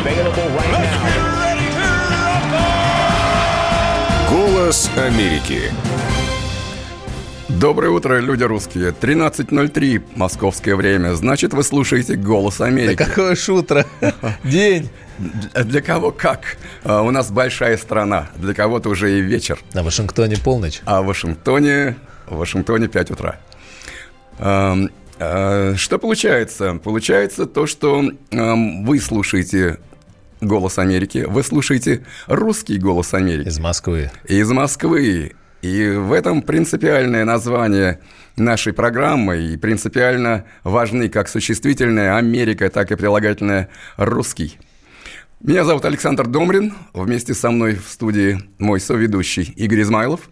Available right now. Голос Америки. Доброе утро, люди русские. 13.03 московское время. Значит, вы слушаете «Голос Америки». Да какое ж утро? День. Для кого как? А, У нас большая страна. Для кого-то уже и вечер. На Вашингтоне полночь. А в Вашингтоне, в Вашингтоне 5 утра. А, Что получается? Получается то, что вы слушаете «Голос Америки», вы слушаете русский «Голос Америки». Из Москвы. из Москвы. И в этом принципиальное название нашей программы и принципиально важны как существительное Америка, так и прилагательное русский. Меня зовут Александр Домрин. Вместе со мной в студии мой соведущий Игорь Измайлов.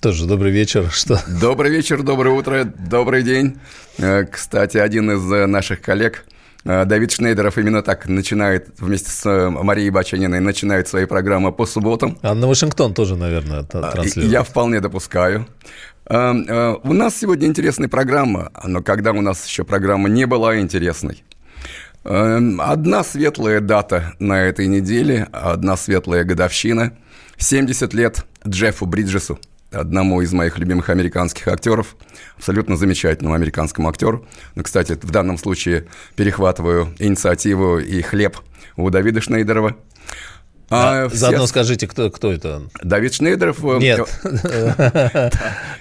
Тоже добрый вечер. Что? Добрый вечер, доброе утро, добрый день. Э, Кстати, один из э, наших коллег, Давид Шнейдеров, именно так начинает, вместе с э, Марией Бачаниной, начинает свои программы по субботам. А на Вашингтон тоже, наверное, А, транслирует. Я вполне допускаю. А, а, У нас сегодня интересная программа, но когда у нас еще программа не была интересной. А, Одна светлая дата на этой неделе, одна светлая годовщина. 70 лет Джеффу Бриджесу, одному из моих любимых американских актеров, абсолютно замечательному американскому актеру. Ну, кстати, в данном случае перехватываю инициативу и хлеб у Давида Шнейдерова. А, А, все- Заодно скажите, кто, кто это? Давид Шнейдеров э, Нет.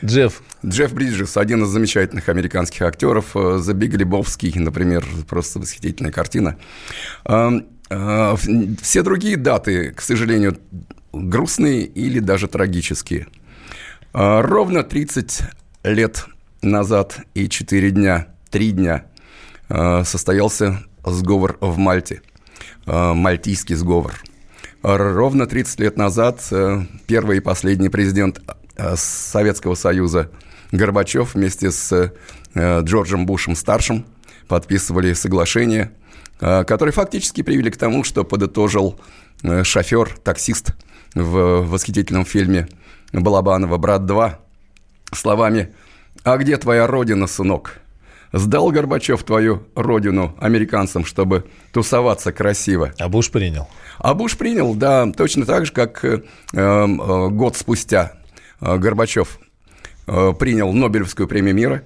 Джефф. Джефф Бриджес, один из замечательных американских актеров. э, The Big Lebowski, например, просто восхитительная картина. Эм, э, Все другие даты, к сожалению, грустные или даже трагические. Э, Ровно 30 лет назад и 4 дня, 3 дня э, состоялся сговор в Мальте, э, мальтийский сговор. Ровно 30 лет назад э, первый и последний президент Советского Союза Горбачев вместе с э, Джорджем Бушем-старшим подписывали соглашение, которые фактически привели к тому, что подытожил э, шофер, таксист в восхитительном фильме Балабанова «Брат 2» словами «А где твоя родина, сынок?» Сдал Горбачев твою родину американцам, чтобы тусоваться красиво. А Буш принял. А Буш принял, да, точно так же, как э, э, год спустя э, Горбачев э, принял Нобелевскую премию мира.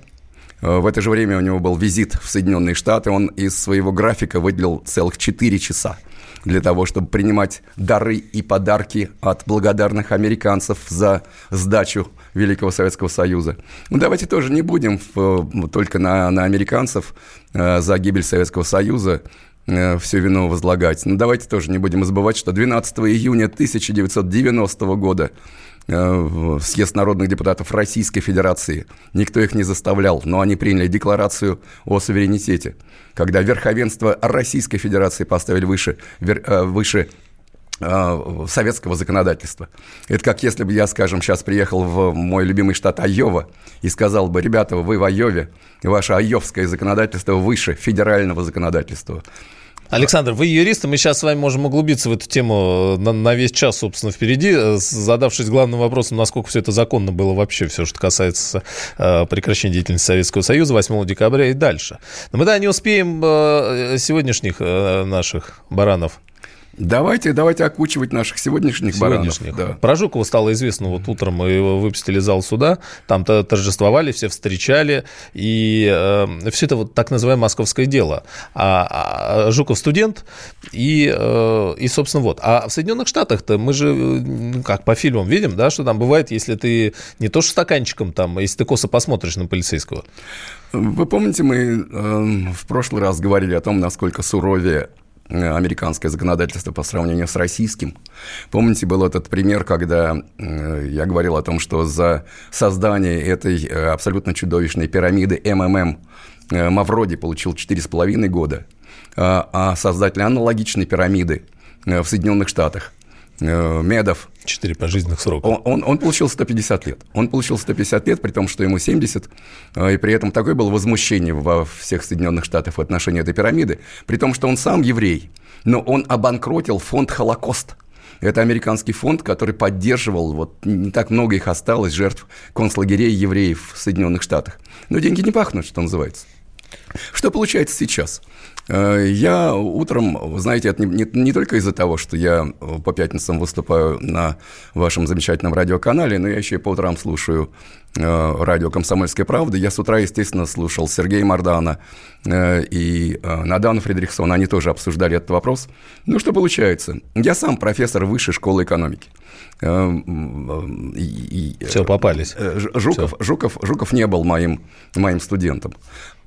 Э, В это же время у него был визит в Соединенные Штаты. Он из своего графика выделил целых 4 часа для того, чтобы принимать дары и подарки от благодарных американцев за сдачу Великого Советского Союза. Ну, давайте тоже не будем в- э, только на, на американцев э, за гибель Советского Союза все вину возлагать. Но давайте тоже не будем забывать, что 12 июня 1990 года э, съезд народных депутатов Российской Федерации, никто их не заставлял, но они приняли декларацию о суверенитете, когда верховенство Российской Федерации поставили выше, вер- э, выше э, советского законодательства. Это как если бы я, скажем, сейчас приехал в мой любимый штат Айова и сказал бы, ребята, вы в Айове, ваше айовское законодательство выше федерального законодательства. Александр, вы юрист, и мы сейчас с вами можем углубиться в эту тему на, на весь час, собственно, впереди, э, задавшись главным вопросом, насколько все это законно было вообще, все, что касается э, прекращения деятельности Советского Союза 8 декабря и дальше. Но мы, да, не успеем э, сегодняшних э, наших баранов Давайте, давайте окучивать наших сегодняшних, сегодняшних. баранов. Да. Про Жукова стало известно, вот утром мы его выпустили из зала суда, там то торжествовали, все встречали, и э, все это вот так называемое московское дело. А, а Жуков студент, и, э, и, собственно, вот. А в Соединенных Штатах-то мы же, э, ну, как по фильмам видим, да, что там бывает, если ты не то что стаканчиком там, если ты косо посмотришь на полицейского. Вы помните, мы э, в прошлый раз говорили о том, насколько суровее американское законодательство по сравнению с российским. Помните, был этот пример, когда э, я говорил о том, что за создание этой э, абсолютно чудовищной пирамиды МММ э, Мавроди получил 4,5 года, а, а создатель аналогичной пирамиды э, в Соединенных Штатах э, Медов Четыре пожизненных срока. он, он, он получил 150 лет. Он получил 150 лет, при том, что ему 70, э, и при этом такое было возмущение во всех Соединенных Штатах в отношении этой пирамиды, при том, что он сам еврей, но он обанкротил фонд «Холокост». Это американский фонд, который поддерживал, вот не так много их осталось, жертв концлагерей евреев в Соединенных Штатах. Но деньги не пахнут, что называется. Что получается сейчас? Э, я утром, знаете, это не, не, не только из-за того, что я по пятницам выступаю на вашем замечательном радиоканале, но я еще и по утрам слушаю э, радио «Комсомольская правда». Я с утра, естественно, слушал Сергея Мардана э, и Надана Фредериксона. Они тоже обсуждали этот вопрос. Ну, что получается? Я сам профессор высшей школы экономики. Все, попались. Жуков, Все. Жуков, Жуков не был моим, моим студентом.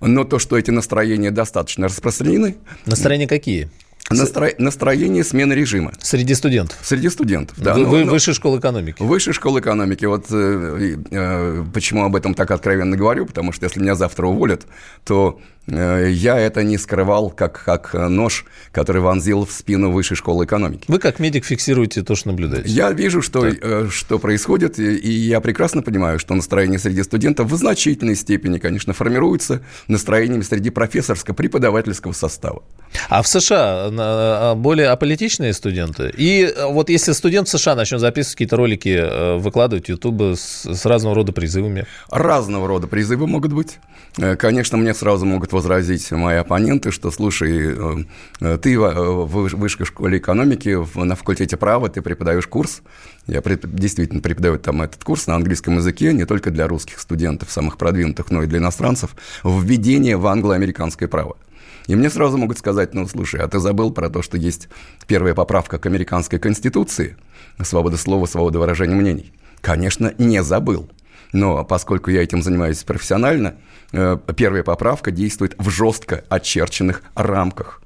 Но то, что эти настроения достаточно распространены... Настроения какие? Настро... Настроение смены режима. Среди студентов? Среди студентов, да. Вы, ну, ну, высшая школа экономики? Высшая школа экономики. Вот э, э, почему об этом так откровенно говорю, потому что если меня завтра уволят, то Э, я это не скрывал как, как нож, который вонзил в спину высшей школы экономики. Вы как медик фиксируете то, что наблюдаете? Я вижу, что, э, что происходит, и я прекрасно понимаю, что настроение среди студентов в значительной степени, конечно, формируется настроениями среди профессорско-преподавательского состава. А в США более аполитичные студенты? И вот если студент в США начнет записывать какие-то ролики, э, выкладывать в YouTube с, с разного рода призывами? Разного рода призывы могут быть. Конечно, мне сразу могут возразить мои оппоненты, что, слушай, э, э, ты в высшей школе экономики на факультете права, ты преподаешь курс, я действительно преподаю там этот курс на английском языке, не только для русских студентов, самых продвинутых, но и для иностранцев, введение в англо-американское право. И мне сразу могут сказать, ну, слушай, а ты забыл про то, что есть первая поправка к американской конституции, свобода слова, свобода выражения мнений? Конечно, не забыл. Но поскольку я этим занимаюсь профессионально, э, первая поправка действует в жестко очерченных рамках.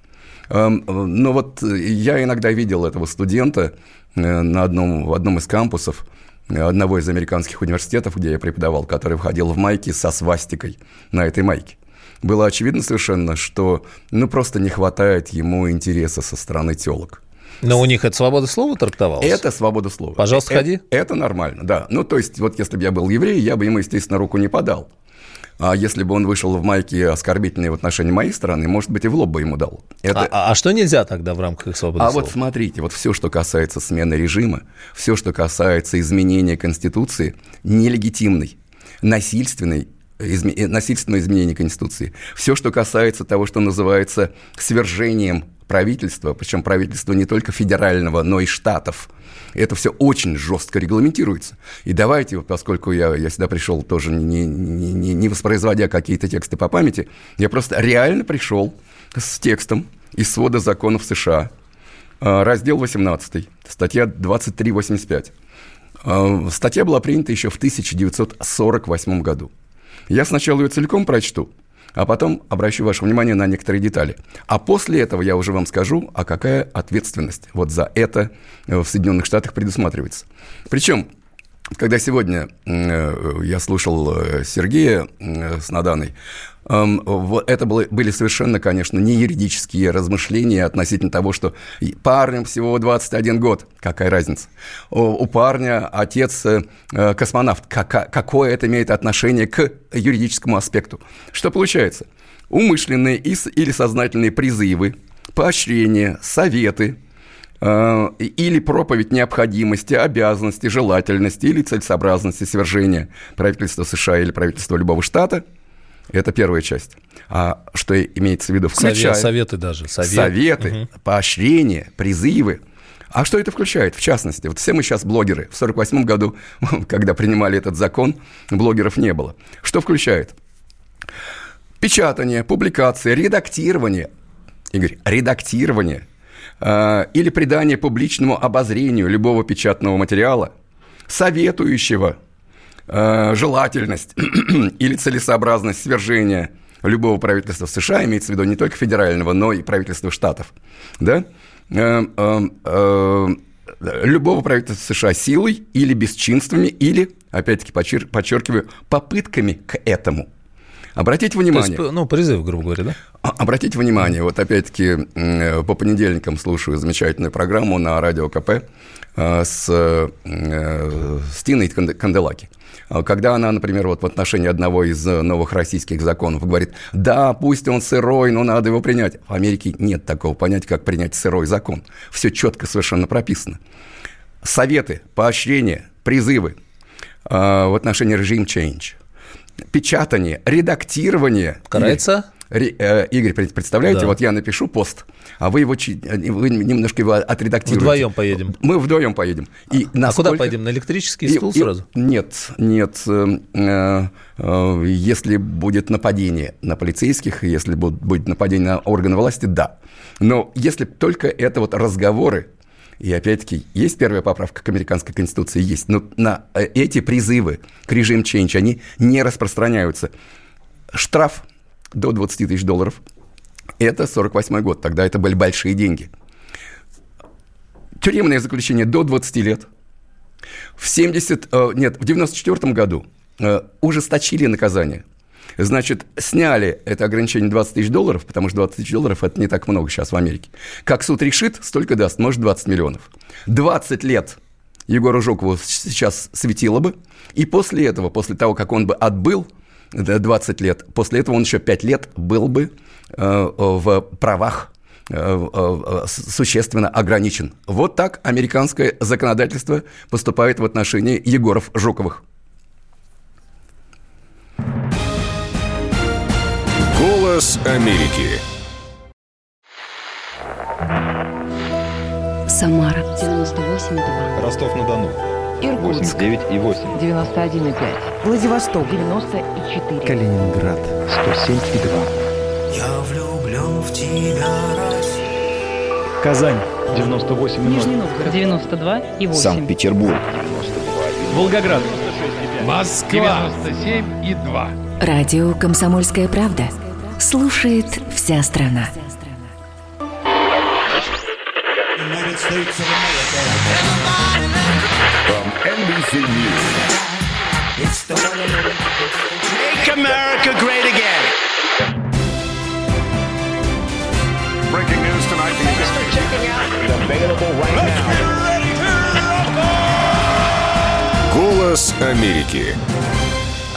Эм, но вот я иногда видел этого студента э, на одном, в одном из кампусов одного из американских университетов, где я преподавал, который входил в майке со свастикой на этой майке. Было очевидно совершенно, что ну, просто не хватает ему интереса со стороны телок. Но у них это свобода слова трактовалась? Это свобода слова. Пожалуйста, это, ходи. Это нормально, да. Ну, то есть, вот если бы я был еврей, я бы ему, естественно, руку не подал. А если бы он вышел в майке оскорбительные в отношении моей стороны, может быть, и в лоб бы ему дал. Это... А, а что нельзя тогда в рамках их свободы А слова? вот смотрите, вот все, что касается смены режима, все, что касается изменения Конституции, нелегитимной, насильственной, изме... насильственного изменения Конституции, все, что касается того, что называется свержением правительства, причем правительства не только федерального, но и штатов. Это все очень жестко регламентируется. И давайте, поскольку я, я сюда пришел тоже не, не, не, не воспроизводя какие-то тексты по памяти, я просто реально пришел с текстом из свода законов США, а, раздел 18, статья 2385. А, статья была принята еще в 1948 году. Я сначала ее целиком прочту, а потом обращу ваше внимание на некоторые детали. А после этого я уже вам скажу, а какая ответственность вот за это в Соединенных Штатах предусматривается. Причем когда сегодня э, я слушал э, Сергея э, с Наданой, это были совершенно, конечно, не юридические размышления относительно того, что парням всего 21 год, какая разница. У парня отец космонавт, какое это имеет отношение к юридическому аспекту. Что получается? Умышленные или сознательные призывы, поощрения, советы – или проповедь необходимости, обязанности, желательности или целесообразности свержения правительства США или правительства любого штата. Это первая часть. А что имеется в виду? Включая Совет, советы даже. Совет. Советы, угу. поощрения, призывы. А что это включает? В частности, вот все мы сейчас блогеры. В 1948 году, когда принимали этот закон, блогеров не было. Что включает? Печатание, публикация, редактирование. Игорь, редактирование – Э, или придание публичному обозрению любого печатного материала, советующего э, желательность или целесообразность свержения любого правительства в США, имеется в виду не только федерального, но и правительства штатов, да, э, любого правительства США силой или бесчинствами, или, опять-таки, подчеркиваю, попытками к этому – Обратите внимание. То есть, ну, призыв, грубо говоря, да? А, обратите внимание, вот опять-таки по понедельникам слушаю замечательную программу на радио КП э, с, э, с Тиной Канделаки. Когда она, например, вот в отношении одного из новых российских законов говорит, да, пусть он сырой, но надо его принять. В Америке нет такого понятия, как принять сырой закон. Все четко совершенно прописано. Советы, поощрения, призывы э, в отношении режим change – печатание, редактирование. Карается? Игорь, представляете, да. вот я напишу пост, а вы его вы немножко его отредактируете. Вдвоем поедем. Мы вдвоем поедем. И а насколько... куда поедем? На электрический стул и, сразу? Нет, нет. Э, э, если будет нападение на полицейских, если будет нападение на органы власти, да. Но если только это вот разговоры, и опять-таки, есть первая поправка к американской конституции? Есть. Но на э, эти призывы к режим change, они не распространяются. Штраф до 20 тысяч долларов – это 48 год. Тогда это были большие деньги. Тюремное заключение до 20 лет. В 70, э, нет, в 94 году э, ужесточили наказание – Значит, сняли это ограничение 20 тысяч долларов, потому что 20 тысяч долларов – это не так много сейчас в Америке. Как суд решит, столько даст, может, 20 миллионов. 20 лет Егору Жукову сейчас светило бы, и после этого, после того, как он бы отбыл 20 лет, после этого он еще 5 лет был бы э, в правах э, э, существенно ограничен. Вот так американское законодательство поступает в отношении Егоров Жуковых. Голос Америки. Самара 98,2. Ростов-на-Дону. Иркутск 89,8. 91,5. Владивосток 94. Калининград 107,2. Я влюблен в тебя, Россия. Казань 98,0. Нижний Новгород 92,8. Санкт-Петербург 92,1. Волгоград 96,5. Москва 97,2. Радио «Комсомольская правда» слушает вся страна. From NBC News. Make America great again. Breaking news tonight. Start checking out. Available right now. Голос Америки.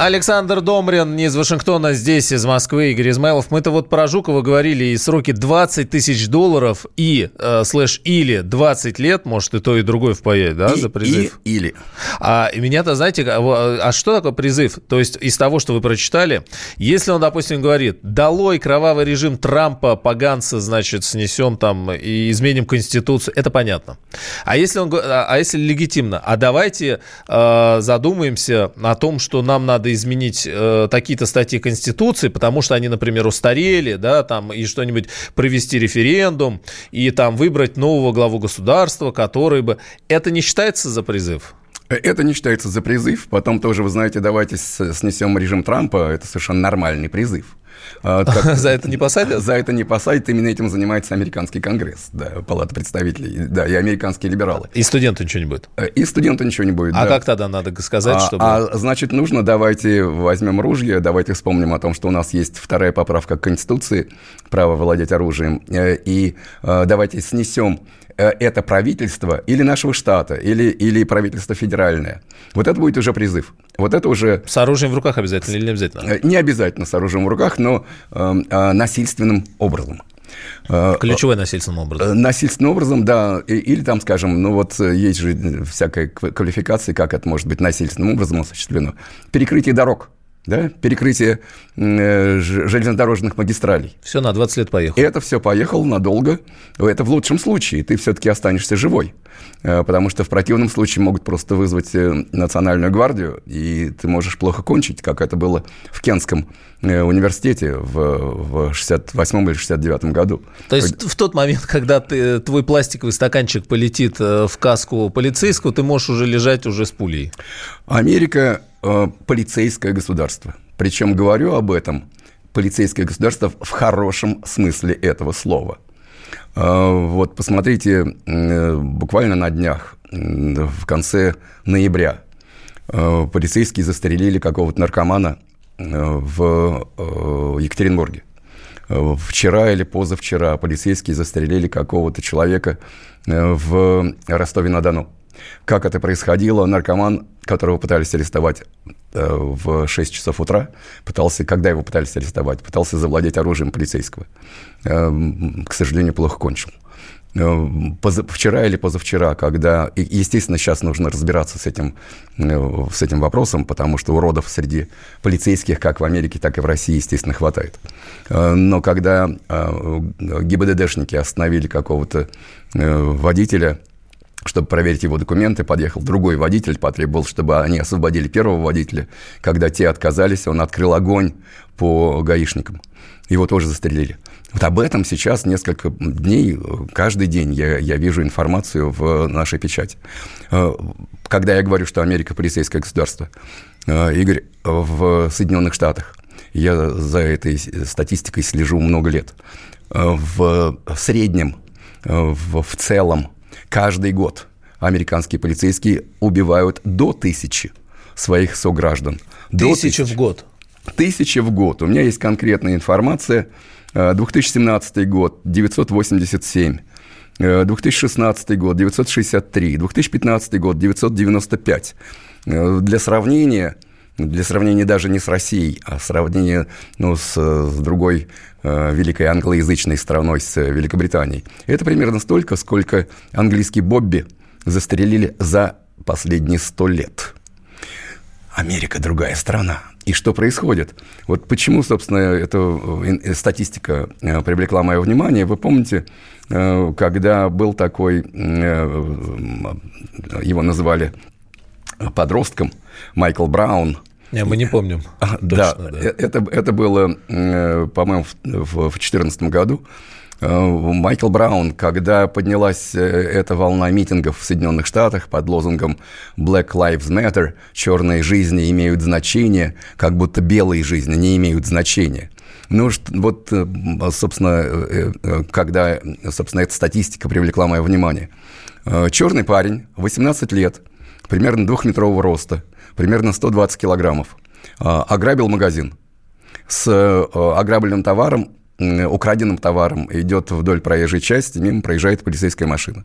Александр Домрин из Вашингтона, здесь из Москвы, Игорь Измайлов. Мы-то вот про Жукова говорили, и сроки 20 тысяч долларов и э, слэш или 20 лет, может и то, и другое впаять, да, и, за призыв? И, или. А меня-то, знаете, а, а что такое призыв? То есть из того, что вы прочитали, если он, допустим, говорит, долой кровавый режим Трампа, поганца, значит, снесем там и изменим Конституцию, это понятно. А если, он, а, а если легитимно? А давайте э, задумаемся о том, что нам надо изменить э, такие-то статьи Конституции, потому что они, например, устарели, да, там, и что-нибудь провести референдум, и там выбрать нового главу государства, который бы... Это не считается за призыв? Это не считается за призыв. Потом тоже, вы знаете, давайте снесем режим Трампа. Это совершенно нормальный призыв. А, за это не посадят? За это не посадят. Именно этим занимается американский конгресс, да, палата представителей, да, и американские либералы. И студенту ничего не будет? Э, и студенту ничего не будет, А как тогда надо сказать, а, чтобы... А, значит, нужно, давайте возьмем ружье, давайте вспомним о том, что у нас есть вторая поправка к Конституции, право владеть оружием, э, и э, давайте снесем это правительство или нашего штата, или, или правительство федеральное. Вот это будет уже призыв. Вот это уже... С оружием в руках обязательно или не обязательно? Не обязательно с оружием в руках, но э, э, насильственным образом. Ключевой насильственным образом. Насильственным образом, да. Или там, скажем, ну вот есть же всякая квалификация, как это может быть насильственным образом осуществлено. Перекрытие дорог да, перекрытие э, железнодорожных магистралей. Все на 20 лет поехал. И это все поехало надолго. Это в лучшем случае. Ты все-таки останешься живой. Э, потому что в противном случае могут просто вызвать э, национальную гвардию, и ты можешь плохо кончить, как это было в Кенском университете в, в 68 или 69 году. То есть в тот момент, когда ты, твой пластиковый стаканчик полетит в каску полицейского, ты можешь уже лежать уже с пулей? Америка Э, полицейское государство. Причем говорю об этом полицейское государство в хорошем смысле этого слова. Э, вот посмотрите, э, буквально на днях, в конце ноября, полицейские застрелили какого-то наркомана в Екатеринбурге. Вчера или позавчера полицейские застрелили какого-то человека в Ростове-на-Дону. Как это происходило? Наркоман, которого пытались арестовать э, в 6 часов утра, пытался, когда его пытались арестовать, пытался завладеть оружием полицейского. Э, к сожалению, плохо кончил. э, поза- вчера или позавчера, когда, естественно, сейчас нужно разбираться с этим, э, с этим вопросом, потому что уродов среди полицейских, как в Америке, так и в России, естественно, хватает. Э, Но когда ГИБДДшники остановили какого-то водителя, чтобы проверить его документы, подъехал другой водитель, потребовал, чтобы они освободили первого водителя. Когда те отказались, он открыл огонь по гаишникам. Его тоже застрелили. Вот об этом сейчас несколько дней, каждый день я, я вижу информацию в нашей печати. Э, Когда я говорю, что Америка полицейское государство, э, Игорь, в Соединенных Штатах, я за этой статистикой слежу много лет, э, в среднем, в, в целом, каждый год американские полицейские убивают до тысячи своих сограждан. До Тысяча в год. Тысячи в год. У меня есть конкретная информация. Э, 2017 год – 987. Э, 2016 год – 963. 2015 год – 995. Э, Для сравнения, для сравнения даже не с Россией, а сравнения ну, с, с другой э, великой англоязычной страной, с Великобританией. Это примерно столько, сколько английский Бобби застрелили за последние сто лет. Америка другая страна. И что происходит? Вот почему, собственно, эта э, статистика э, привлекла мое внимание. Вы помните, э, когда был такой, его называли подростком, Майкл Браун, Не, мы не помним. а, Точно, да, э- Это, это было, э, по-моему, в 2014 году. Э, Майкл Браун, когда поднялась эта волна митингов в Соединенных Штатах под лозунгом «Black Lives Matter», «Черные жизни имеют значение», как будто белые жизни не имеют значения. Ну, вот, собственно, когда, собственно, эта статистика привлекла мое внимание. Черный парень, 18 лет, примерно двухметрового роста, примерно 120 килограммов, э, ограбил магазин. С э, ограбленным товаром, украденным товаром идет вдоль проезжей части, мимо проезжает полицейская машина.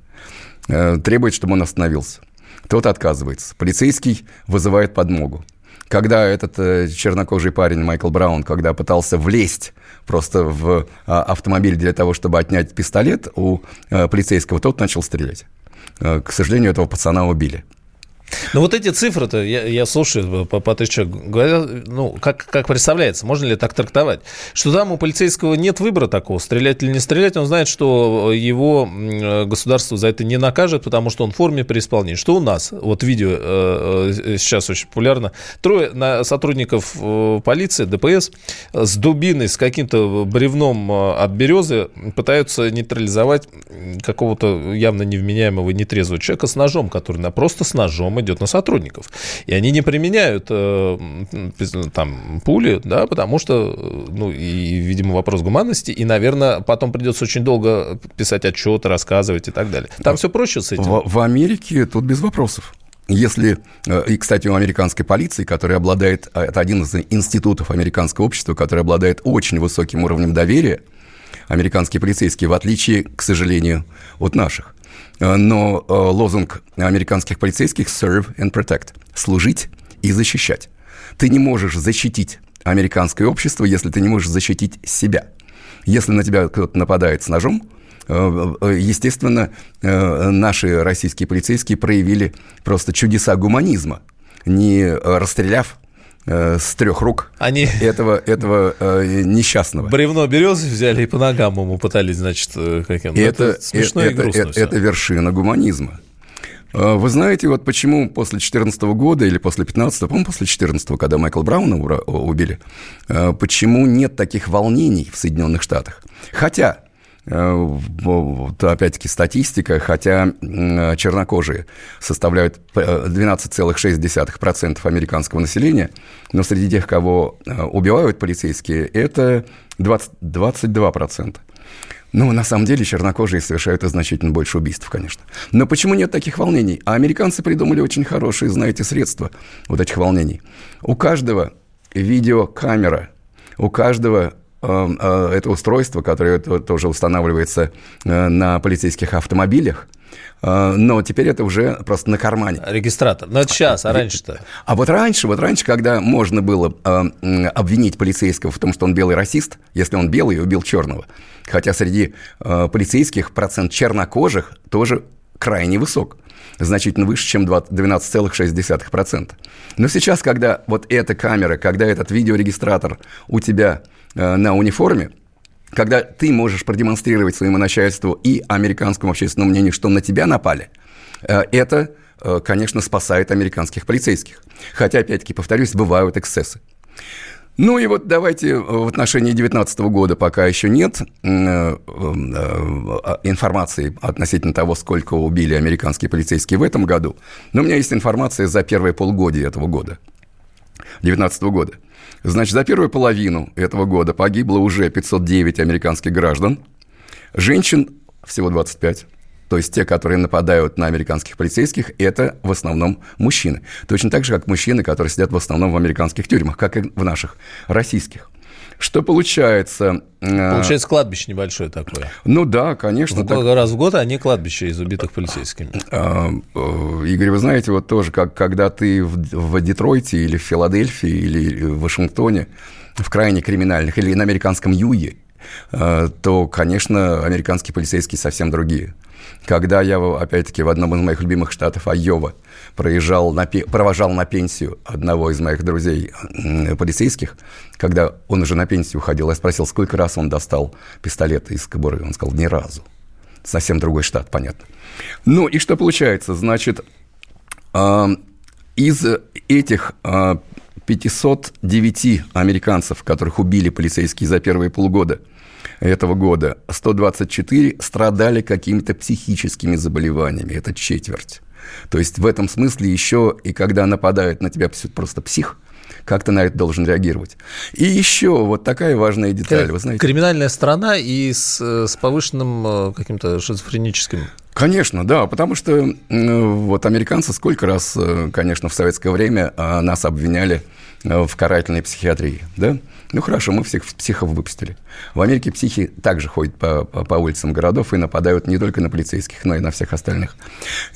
Э, Требует, чтобы он остановился. Тот отказывается. Полицейский вызывает подмогу. Когда этот э, чернокожий парень Майкл Браун, когда пытался влезть просто в а, автомобиль для того, чтобы отнять пистолет у полицейского, тот начал стрелять. К сожалению, этого пацана убили. Ну вот эти цифры-то, я, я слушаю по, по тысяче, говорят, ну, как, как представляется, можно ли так трактовать, что там у полицейского нет выбора такого, стрелять или не стрелять, он знает, что его м, государство за это не накажет, потому что он в форме при исполнении. Что у нас? Вот видео э, э, сейчас очень популярно. Трое сотрудников э, полиции, ДПС, с дубиной, с каким-то бревном э, от березы пытаются нейтрализовать какого-то явно невменяемого нетрезвого человека с ножом, который на, просто с ножом идет на сотрудников. И они не применяют э, там пули, да, потому что, ну, и, видимо, вопрос гуманности, и, наверное, потом придется очень долго писать отчеты, рассказывать и так далее. Там все проще с этим. В, в Америке тут без вопросов. Если, э, и, кстати, у американской полиции, которая обладает, а, это один из институтов американского общества, который обладает очень высоким уровнем доверия, американские полицейские, в отличие, к сожалению, от наших. Э, Но э, лозунг американских полицейских «serve and protect» – служить и защищать. Ты не можешь защитить американское общество, если ты не можешь защитить себя. Если на тебя кто-то нападает с ножом, э, естественно, наши российские полицейские проявили просто чудеса гуманизма, не расстреляв с трех рук Они этого, этого э, несчастного. бревно березы взяли и по ногам ему пытались, значит, э, каким. И Ну, это, смешно это, и грустно это, это вершина гуманизма. Э, Вы знаете, вот почему после 2014 года или после 2015, по-моему, после 2014, когда Майкла Брауна убили, э, почему нет таких волнений в Соединенных Штатах? Хотя, э, опять-таки статистика, хотя чернокожие составляют э, 12,6% американского населения, но среди тех, кого э, убивают полицейские, это 20, 22%. Ну, на самом деле, чернокожие совершают значительно больше убийств, конечно. Но почему нет таких волнений? А американцы придумали очень хорошие, знаете, средства вот этих волнений. У каждого видеокамера, у каждого э, э, это устройство, которое то- тоже устанавливается э, на полицейских автомобилях, э, но теперь это уже просто на кармане. Регистратор. Ну, это сейчас, а раньше-то? А вот раньше, вот раньше, когда можно было э, обвинить полицейского в том, что он белый расист, если он белый и убил черного, хотя среди э, полицейских процент чернокожих тоже крайне высок, значительно выше, чем 20 12,6%. Но сейчас, когда вот эта камера, когда этот видеорегистратор у тебя э, на униформе, когда ты можешь продемонстрировать своему начальству и американскому общественному мнению, что на тебя напали, э, это, э, конечно, спасает американских полицейских. Хотя, опять-таки, повторюсь, бывают эксцессы. Ну и вот давайте э, в отношении 2019 года пока еще нет э, э, э, информации относительно того, сколько убили американские полицейские в этом году. Но у меня есть информация за первые полгодия этого года, 2019 года. Значит, за первую половину этого года погибло уже 509 американских граждан, женщин всего 25. То есть те, которые нападают на американских полицейских, это в основном мужчины. Точно так же, как мужчины, которые сидят в основном в американских тюрьмах, как и в наших российских. Что получается? э, Получается, кладбище небольшое такое. Ну да, конечно. Ну, так- Раз в год они кладбище из убитых полицейскими. А, э, Игорь, вы знаете, вот тоже, как когда ты в, в Детройте или в Филадельфии или в Вашингтоне, в крайне криминальных, или на американском юге, э, то, конечно, американские полицейские совсем другие. Когда я, опять-таки, в одном из моих любимых штатов, Айова, проезжал на, провожал на пенсию одного из моих друзей полицейских, когда он уже на пенсию уходил, я спросил, сколько раз он достал пистолет из кобуры. Он сказал, ни разу. Совсем другой штат, понятно. Ну и что получается? Значит, а, из этих а, 509 американцев, которых убили полицейские за первые полгода этого года, 124 страдали какими-то психическими заболеваниями. Это четверть. То есть в этом смысле еще и когда нападает на тебя просто псих, как ты на это должен реагировать. И еще вот такая важная деталь, вы знаете. Криминальная страна и с, э, с повышенным э, каким-то шизофреническим. Конечно, да, потому что вот американцы сколько раз, э, конечно, в советское время э, нас обвиняли в карательной психиатрии, да? Ну хорошо, мы всех психов выпустили. В Америке психи также ходят по, по, по улицам городов и нападают не только на полицейских, но и на всех остальных.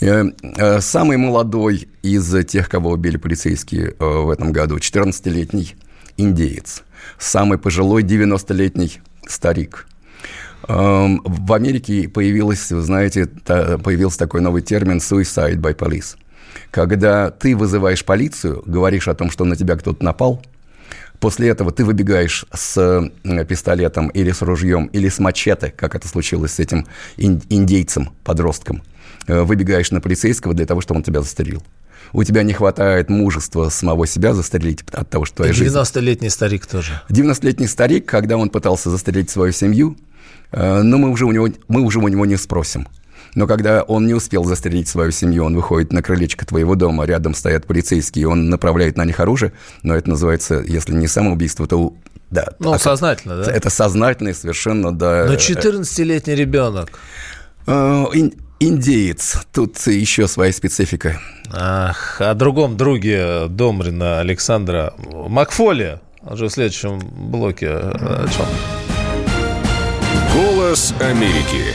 Э, э, Самый молодой из тех, кого убили полицейские э, в этом году, 14-летний индеец. Самый пожилой 90-летний старик. Эм, В Америке появилось, знаете, появился такой новый термин «suicide by police». Когда ты вызываешь полицию, говоришь о том, что на тебя кто-то напал, после этого ты выбегаешь с э, пистолетом или с ружьем, или с мачете, как это случилось с этим ин- индейцем, подростком, э, выбегаешь на полицейского для того, чтобы он тебя застрелил. У тебя не хватает мужества самого себя застрелить от того, что твоя И жизнь 90-летний старик тоже. 90-летний старик, когда он пытался застрелить свою семью, э, но мы уже, у него, мы уже у него не спросим. Но когда он не успел застрелить свою семью, он выходит на крылечко твоего дома, рядом стоят полицейские, он направляет на них оружие, но это называется, если не самоубийство, то у- да. Ну, а- сознательно, да? Это сознательное совершенно, да. Но э, 14-летний ребенок. э, ин- индеец, тут еще своя специфика. Ах, о другом друге Домрина Александра Макфоли. Уже в следующем блоке э, о чем? «Голос Америки».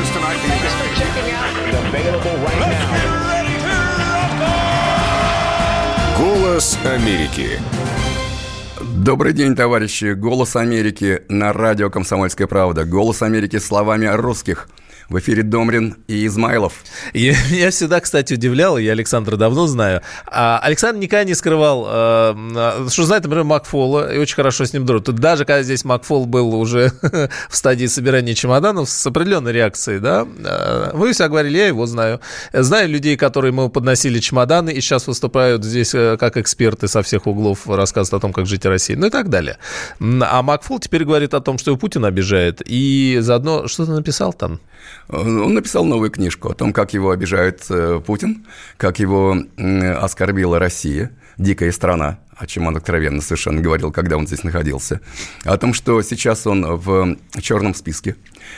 «Голос Америки». Добрый день, товарищи. «Голос Америки» на радио «Комсомольская правда». «Голос Америки» словами русских. В эфире Домрин и Измайлов. И меня всегда, кстати, удивляло, я Александра давно знаю, а Александр никогда не скрывал, э, что знает, например, Макфола, и очень хорошо с ним дружит. Даже когда здесь Макфол был уже в стадии собирания чемоданов с определенной реакцией, да, э, вы всегда говорили, я его знаю. Знаю людей, которые ему подносили чемоданы и сейчас выступают здесь как эксперты со всех углов, рассказывают о том, как жить в России, ну и так далее. А Макфол теперь говорит о том, что его Путин обижает, и заодно, что ты написал там? Он написал новую книжку о том, как его обижает э, Путин, как его оскорбила Россия, дикая страна, о чем он откровенно совершенно говорил, когда он здесь находился, о том, что сейчас он в черном списке,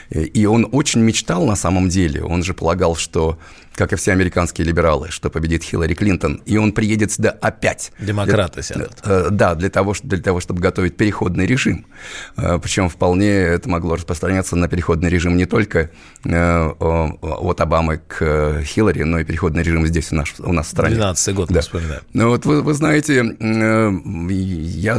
и он очень мечтал на самом деле, он же полагал, что как и все американские либералы, что победит Хиллари Клинтон, и он приедет сюда опять. Демократы для, сядут. Э, да, для того, для того, чтобы готовить переходный режим. Э, Причем вполне это могло распространяться на переходный режим не только э, от Обамы к Хиллари, но и переходный режим здесь у нас, у нас в стране. 12 год, да. мы вспоминаем. Ну вот вы, вы знаете, я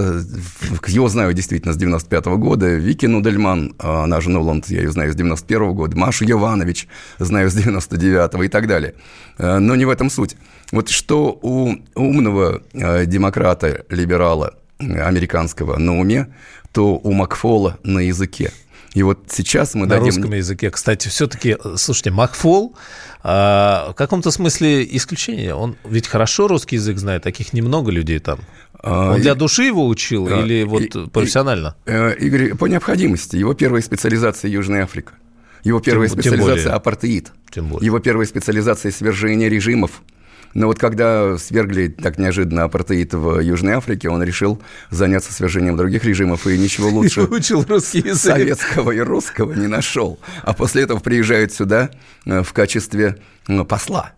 его знаю действительно с 95 -го года, Вики Нудельман, она же Нуланд, я ее знаю с 91 -го года, Машу Йованович знаю с 99 и так далее. Э, но не в этом суть. Вот что у умного э, демократа, либерала э, американского на уме, то у Макфола на языке. И вот сейчас мы на дадим... русском языке. Кстати, все-таки, слушайте, Макфол а, в каком-то смысле исключение. Он ведь хорошо русский язык знает, таких немного людей там. А, Он для души его учил а, или вот и, профессионально? И, Игорь, по необходимости. Его первая специализация Южная Африка. Его первая тем, специализация тем апартеид. Тем более. Его первая специализация свержение режимов. Но вот когда свергли так неожиданно апартеид в Южной Африке, он решил заняться свержением других режимов, и ничего лучше учил русский язык. советского и русского не нашел. А после этого приезжает сюда э, в качестве э, посла.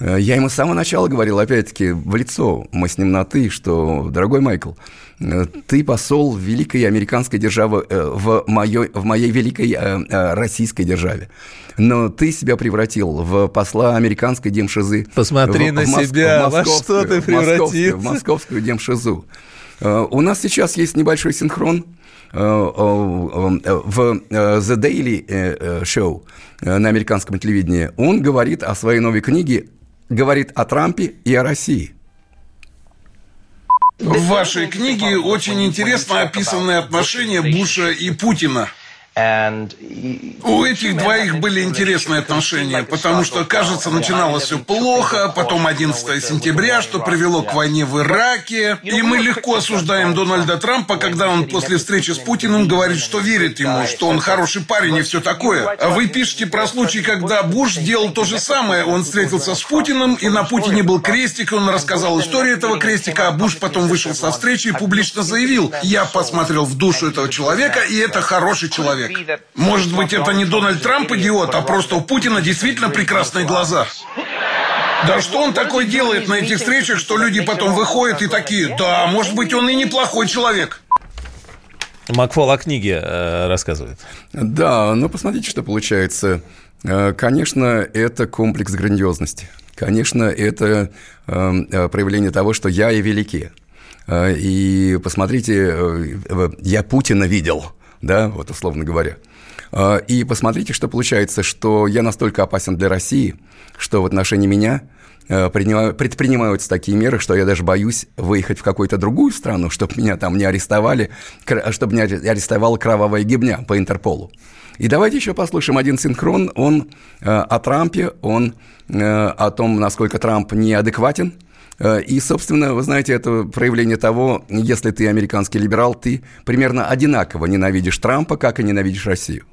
Э, я ему с самого начала говорил, опять-таки, в лицо, мы с ним на «ты», что, дорогой Майкл, Э, ты посол великой американской державы э, в моей, в моей великой российской державе. Но ты себя превратил в посла американской демшизы. Посмотри в, на в Моск... себя, во что ты превратился. В московскую демшизу. У нас сейчас есть небольшой синхрон в The Daily Show на американском телевидении. Он говорит о своей новой книге, говорит о Трампе и о России. В вашей книге очень интересно описаны отношения Буша и Путина. У этих двоих были интересные отношения, потому что, кажется, начиналось все плохо, потом 11 сентября, что привело к войне в Ираке, и мы легко осуждаем Дональда Трампа, когда он после встречи с Путиным говорит, что верит ему, что он хороший парень и все такое. А вы пишете про случай, когда Буш делал то же самое, он встретился с Путиным, и на Путине был крестик, он рассказал историю этого крестика, а Буш потом вышел со встречи и публично заявил, я посмотрел в душу этого человека, и это хороший человек человек. Может быть, это не Дональд Трамп идиот, а просто у Путина действительно прекрасные глаза. Да что он такой делает на этих встречах, что люди потом выходят и такие, да, может быть, он и неплохой человек. Макфол о книге э, рассказывает. Да, ну посмотрите, что получается. Э, конечно, это комплекс грандиозности. Конечно, это э, э проявление того, что я и велики. Э, и посмотрите, я Путина видел – да, вот условно говоря. А, и посмотрите, что получается, что я настолько опасен для России, что в отношении меня а, предпринимаются такие меры, что я даже боюсь выехать в какую-то другую страну, чтобы меня там не арестовали, чтобы не арестовала кровавая гибня по Интерполу. И давайте еще послушаем один синхрон. Он э, о Трампе, он э, о том, насколько Трамп неадекватен, и, собственно, вы знаете, это проявление того, если ты американский либерал, ты примерно одинаково ненавидишь Трампа, как и ненавидишь Россию.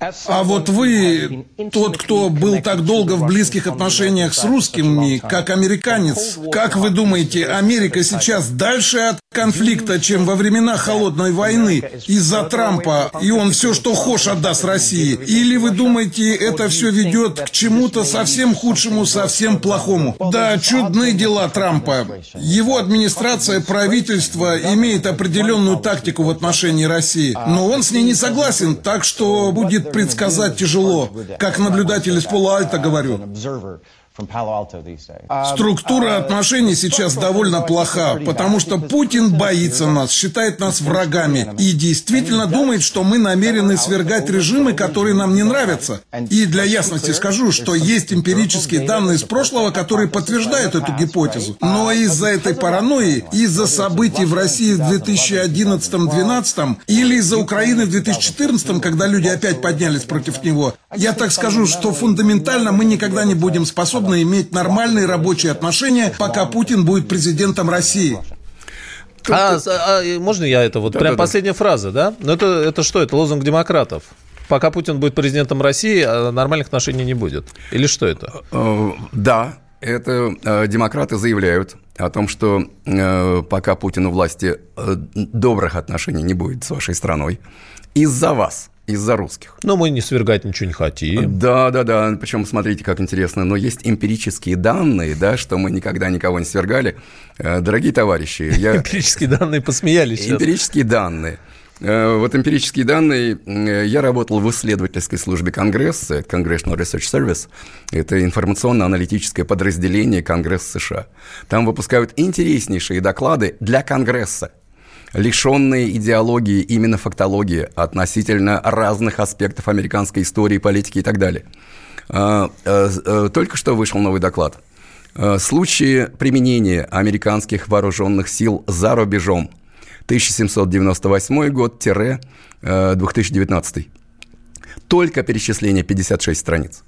А вот вы, тот, кто был так долго в близких отношениях с русскими, как американец, как вы думаете, Америка сейчас дальше от конфликта, чем во времена холодной войны из-за Трампа, и он все, что хочешь, отдаст России? Или вы думаете, это все ведет к чему-то совсем худшему, совсем плохому? Да, чудные дела Трампа. Его администрация, правительство имеет определенную тактику в отношении России, но он с ней не согласен, так что будет предсказать тяжело. Как наблюдатель из Пола-Альта говорю. Структура отношений сейчас довольно плоха, потому что Путин боится нас, считает нас врагами и действительно думает, что мы намерены свергать режимы, которые нам не нравятся. И для ясности скажу, что есть эмпирические данные из прошлого, которые подтверждают эту гипотезу. Но из-за этой паранойи, из-за событий в России в 2011-2012 или из-за Украины в 2014, когда люди опять поднялись против него, я так скажу, что фундаментально мы никогда не будем способны способны иметь нормальные рабочие отношения, пока Путин будет президентом России. А, а, можно я это вот да, прям да, последняя да. фраза, да? Ну это это что? Это лозунг демократов. пока Путин будет президентом России, а нормальных отношений не будет. Или что это? Да, это демократы заявляют о том, что пока Путин у власти добрых отношений не будет с вашей страной из-за вас – из-за русских. Но мы не свергать ничего не хотим. Да, да, да. Причем смотрите, как интересно. Но есть эмпирические данные, да, что мы никогда никого не свергали. Э, дорогие товарищи, я... Эмпирические данные посмеялись. Эмпирические данные. Э, вот эмпирические данные. Э, я работал в исследовательской службе Конгресса, Congressional Research Service. Это информационно-аналитическое подразделение Конгресса США. Там выпускают интереснейшие доклады для Конгресса лишенные идеологии, именно фактологии относительно разных аспектов американской истории, политики и так далее. А, а, а, только что вышел новый доклад. Случаи применения американских вооруженных сил за рубежом 1798 год-2019. Только перечисление 56 страниц.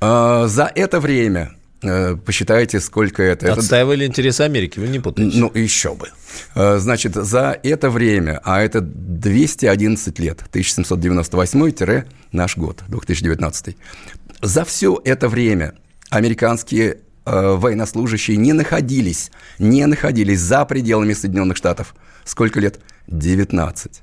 За это время Э, посчитайте, сколько это. Отстаивали это... интересы Америки, вы не путаете. Ну, еще бы. Э, значит, за это время, а это 211 лет, 1798 наш год, 2019, за все это время американские э, военнослужащие не находились, не находились за пределами Соединенных Штатов. Сколько лет? 19.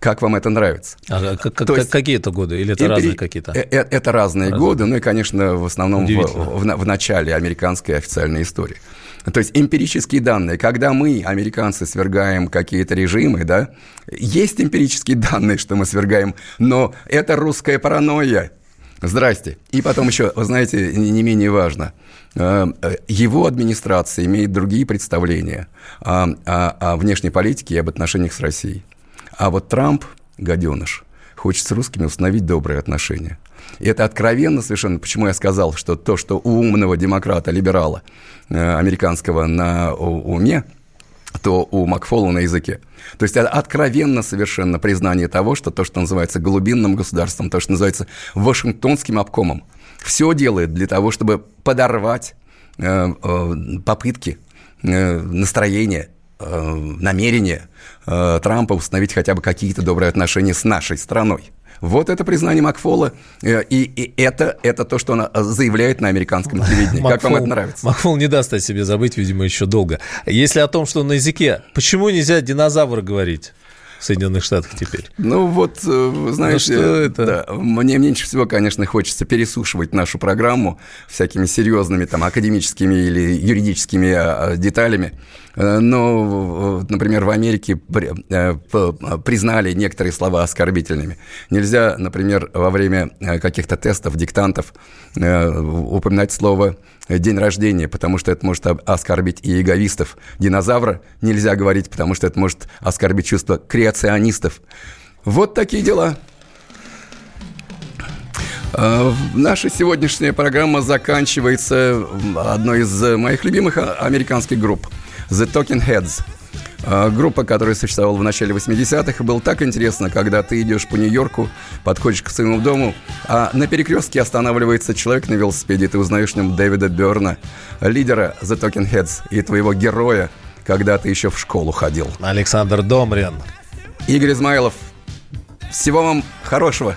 Как вам это нравится? А, как, как, есть, какие это годы? Или это импери... разные какие-то? Это, э, это разные, разные годы, ну и, конечно, в основном в, в, в начале американской официальной истории. То есть эмпирические данные, когда мы, американцы, свергаем какие-то режимы, да, есть эмпирические данные, что мы свергаем, но это русская паранойя. Здрасте. И потом еще, вы знаете, не менее важно, э, э, его администрация имеет другие представления о, о, о внешней политике и об отношениях с Россией. А вот Трамп, гаденыш, хочет с русскими установить добрые отношения. И это откровенно совершенно, почему я сказал, что то, что у умного демократа, либерала э, американского на уме, то у Макфола на языке. То есть это откровенно совершенно признание того, что то, что называется глубинным государством, то, что называется Вашингтонским обкомом, все делает для того, чтобы подорвать э, э, попытки, настроения намерение э, Трампа установить хотя бы какие-то добрые отношения с нашей страной. Вот это признание Макфола, э, и, и это, это то, что он заявляет на американском телевидении. Макфол, как вам это нравится? Макфол не даст о себе забыть, видимо, еще долго. Если о том, что на языке, почему нельзя динозавр говорить? в Соединенных Штатах теперь. Ну вот, э, знаете, ну, что это? Да, мне меньше всего, конечно, хочется пересушивать нашу программу всякими серьезными там академическими или юридическими деталями. Э, но, например, в Америке э, признали некоторые слова оскорбительными. Нельзя, например, во время каких-то тестов, диктантов упоминать слово день рождения, потому что это может оскорбить и эговистов. Динозавра нельзя говорить, потому что это может оскорбить чувство креационистов. Вот такие дела. А, наша сегодняшняя программа заканчивается одной из моих любимых американских групп The Talking Heads – а, группа, которая существовала в начале 80-х, и было так интересно, когда ты идешь по Нью-Йорку, подходишь к своему дому, а на перекрестке останавливается человек на велосипеде, и ты узнаешь в нем Дэвида Берна, лидера The Talking Heads и твоего героя, когда ты еще в школу ходил. Александр Домрин. Игорь Измайлов. Всего вам хорошего.